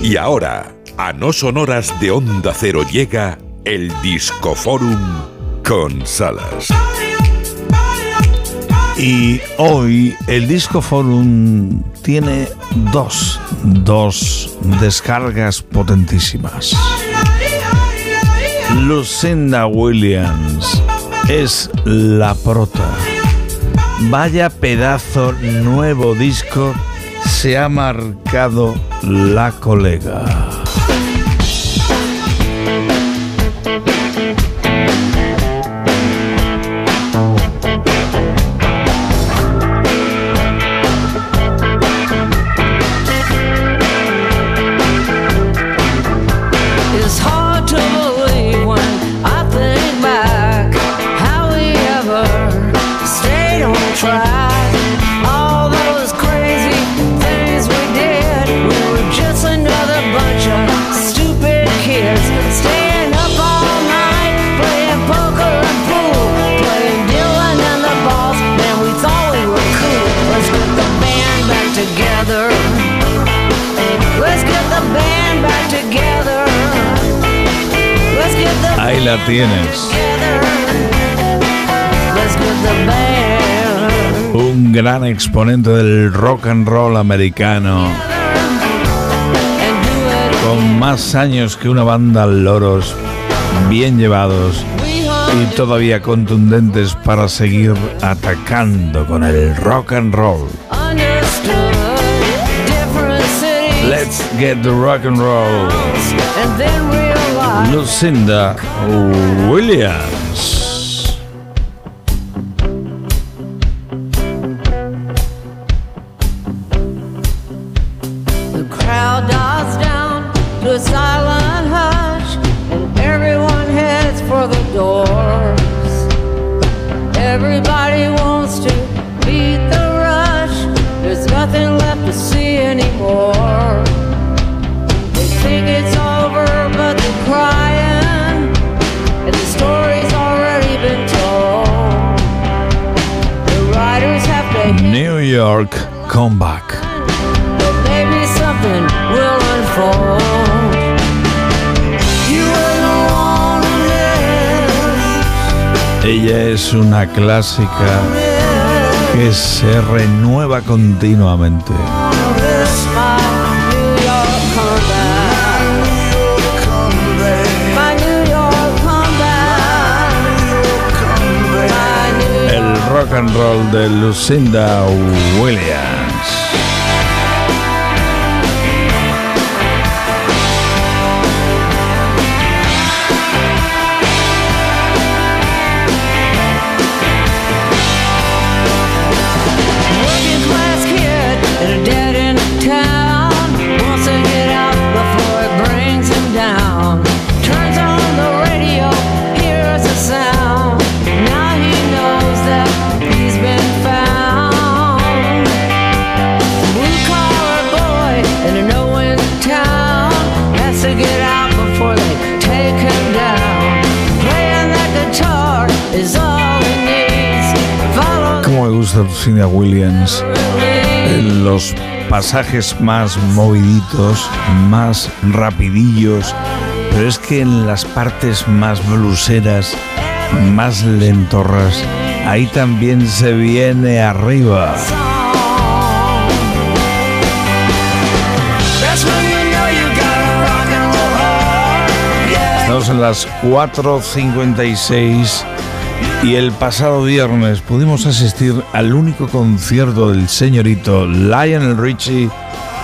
Y ahora, a no sonoras de Onda Cero llega el Discoforum con Salas. Y hoy el Discoforum tiene dos, dos descargas potentísimas. Lucinda Williams es la prota. Vaya pedazo nuevo disco se ha marcado la colega. La tienes. Un gran exponente del rock and roll americano. Con más años que una banda loros, bien llevados y todavía contundentes para seguir atacando con el rock and roll. Let's get the rock and roll. Lucinda Williams. Wanna live Ella es una clásica que se renueva continuamente. Rock and de Lucinda Williams. Gusta Lucinda Williams en los pasajes más moviditos, más rapidillos, pero es que en las partes más bluseras, más lentorras, ahí también se viene arriba. Estamos en las 4.56 y el pasado viernes pudimos asistir al único concierto del señorito Lionel Richie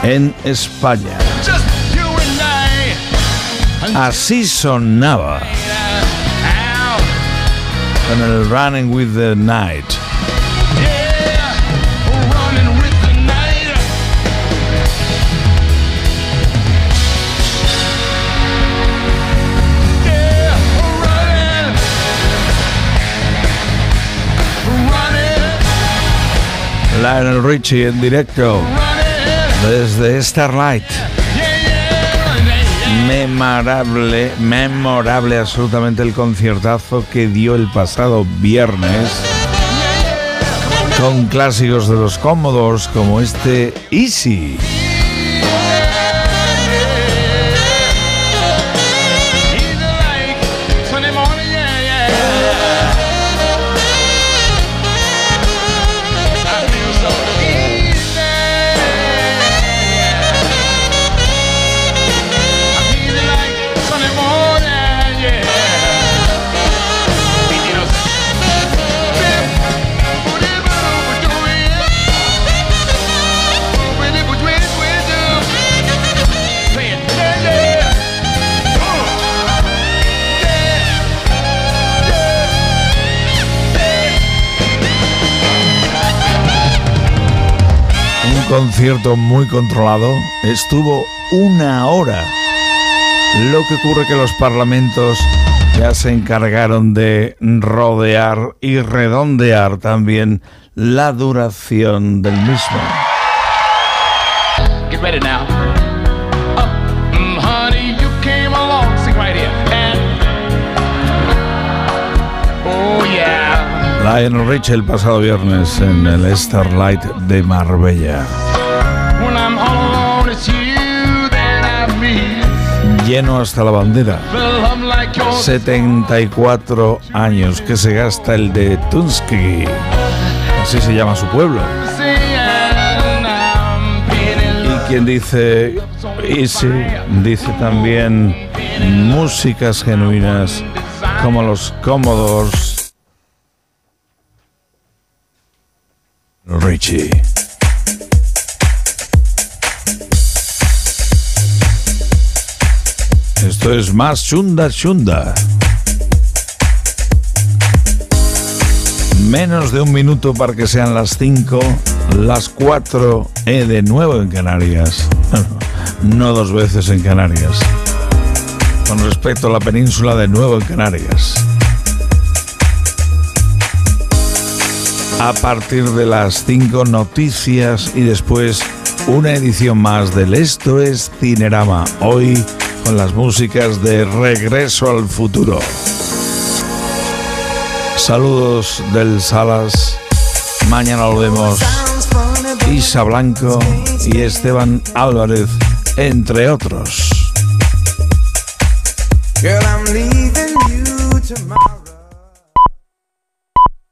en España. Así sonaba con el Running with the Night. Lionel Richie en directo desde Starlight. Memorable, memorable absolutamente el conciertazo que dio el pasado viernes con clásicos de los Commodores como este Easy. Concierto muy controlado. Estuvo una hora. Lo que ocurre que los parlamentos ya se encargaron de rodear y redondear también la duración del mismo. Lionel Richie el pasado viernes en el Starlight de Marbella. Lleno hasta la bandera. The love like yours. 74 años que se gasta el de Tunsky. Así se llama su pueblo. Y quien dice Easy, dice también músicas genuinas como los Commodores. Richie. Esto es más chunda chunda. Menos de un minuto para que sean las 5, las 4 e de nuevo en Canarias. No dos veces en Canarias. Con respecto a la península de nuevo en Canarias. A partir de las 5 noticias y después una edición más del Esto es Cinerama. Hoy con las músicas de Regreso al Futuro. Saludos del Salas. Mañana lo vemos. Isa Blanco y Esteban Álvarez, entre otros.